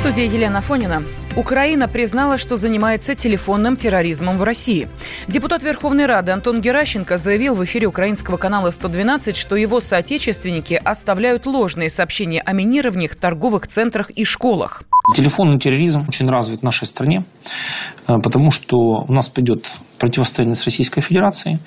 студии Елена Фонина. Украина признала, что занимается телефонным терроризмом в России. Депутат Верховной Рады Антон Геращенко заявил в эфире украинского канала 112, что его соотечественники оставляют ложные сообщения о минировании в торговых центрах и школах. Телефонный терроризм очень развит в нашей стране, э, потому что у нас пойдет противостояние с Российской Федерацией,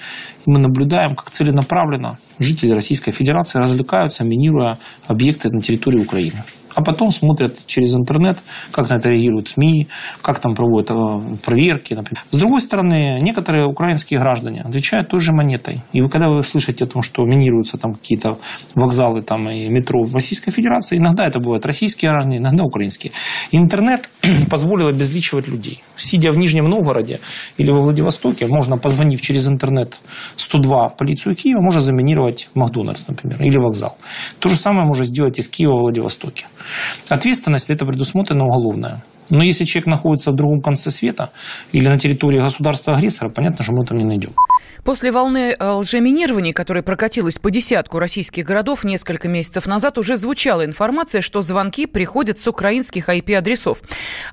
и мы наблюдаем, как целенаправленно жители Российской Федерации развлекаются, минируя объекты на территории Украины а потом смотрят через интернет, как на это реагируют СМИ, как там проводят э, проверки. Например. С другой стороны, некоторые украинские граждане отвечают той же монетой. И вы, когда вы слышите о том, что минируются там какие-то вокзалы там, и метро в Российской Федерации, иногда это бывают российские граждане, иногда украинские. Интернет позволил обезличивать людей. Сидя в Нижнем Новгороде или во Владивостоке, можно, позвонив через интернет 102 в полицию Киева, можно заминировать Макдональдс, например, или вокзал. То же самое можно сделать из Киева в Владивостоке. Ответственность это предусмотрена уголовная. Но если человек находится в другом конце света или на территории государства-агрессора, понятно, что мы там не найдем. После волны э, лжеминирований, которая прокатилась по десятку российских городов несколько месяцев назад, уже звучала информация, что звонки приходят с украинских IP-адресов.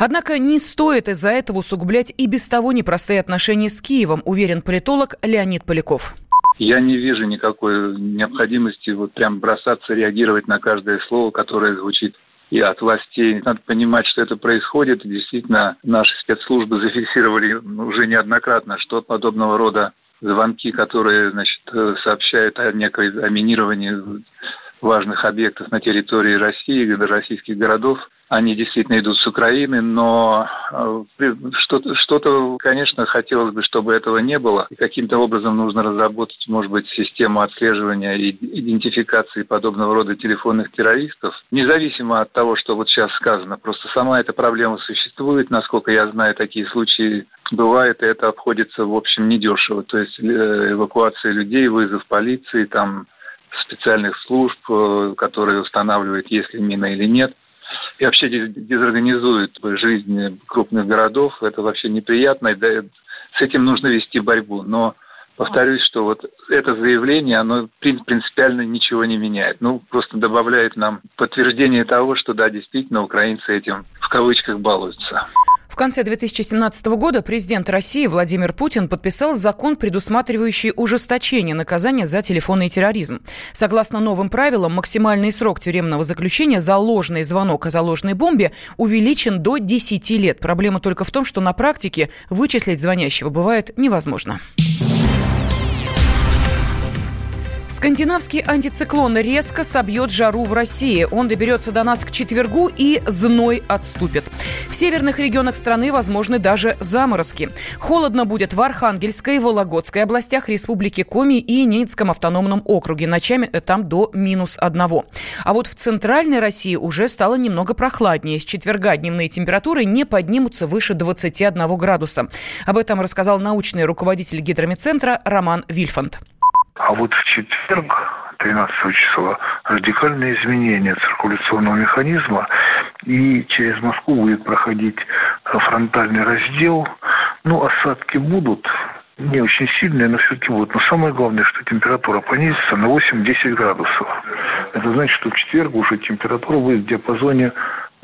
Однако не стоит из-за этого усугублять и без того непростые отношения с Киевом, уверен политолог Леонид Поляков. Я не вижу никакой необходимости вот прям бросаться, реагировать на каждое слово, которое звучит и от властей. Надо понимать, что это происходит. действительно, наши спецслужбы зафиксировали уже неоднократно, что подобного рода звонки, которые значит, сообщают о некой о минировании важных объектов на территории России, российских городов, они действительно идут с Украины, но э, что-то, что конечно, хотелось бы, чтобы этого не было. И каким-то образом нужно разработать, может быть, систему отслеживания и идентификации подобного рода телефонных террористов, независимо от того, что вот сейчас сказано. Просто сама эта проблема существует. Насколько я знаю, такие случаи бывают, и это обходится, в общем, недешево. То есть э, эвакуация людей, вызов полиции, там специальных служб, э, которые устанавливают, есть ли мина или нет и вообще дезорганизует жизнь крупных городов. Это вообще неприятно, и с этим нужно вести борьбу. Но повторюсь, что вот это заявление, оно принципиально ничего не меняет. Ну, просто добавляет нам подтверждение того, что да, действительно, украинцы этим в кавычках балуются. Конце 2017 года президент России Владимир Путин подписал закон, предусматривающий ужесточение наказания за телефонный терроризм. Согласно новым правилам, максимальный срок тюремного заключения за ложный звонок о заложенной бомбе увеличен до 10 лет. Проблема только в том, что на практике вычислить звонящего бывает невозможно. Скандинавский антициклон резко собьет жару в России. Он доберется до нас к четвергу и зной отступит. В северных регионах страны возможны даже заморозки. Холодно будет в Архангельской, Вологодской областях Республики Коми и Ницком автономном округе. Ночами там до минус одного. А вот в центральной России уже стало немного прохладнее. С четверга дневные температуры не поднимутся выше 21 градуса. Об этом рассказал научный руководитель гидромедцентра Роман Вильфанд. А вот в четверг, 13 числа, радикальные изменения циркуляционного механизма, и через Москву будет проходить фронтальный раздел. Ну, осадки будут, не очень сильные, но все-таки будут. Но самое главное, что температура понизится на 8-10 градусов. Это значит, что в четверг уже температура будет в диапазоне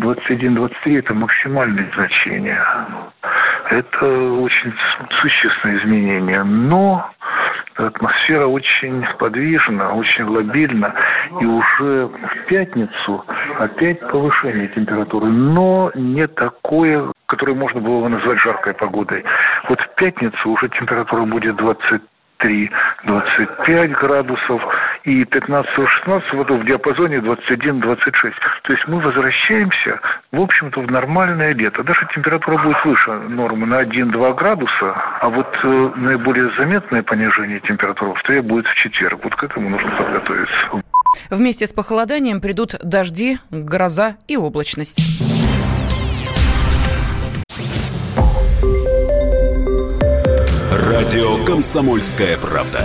21-23 – это максимальные значения. Это очень существенное изменение. Но атмосфера очень подвижна, очень лобильна, и уже в пятницу опять повышение температуры, но не такое, которое можно было бы назвать жаркой погодой. Вот в пятницу уже температура будет 20 23-25 градусов и 15-16 вот в диапазоне 21-26. То есть мы возвращаемся, в общем-то, в нормальное лето. Даже температура будет выше нормы на 1-2 градуса, а вот э, наиболее заметное понижение температуры в будет в четверг. Вот к этому нужно подготовиться. Вместе с похолоданием придут дожди, гроза и облачность. Радио «Комсомольская правда».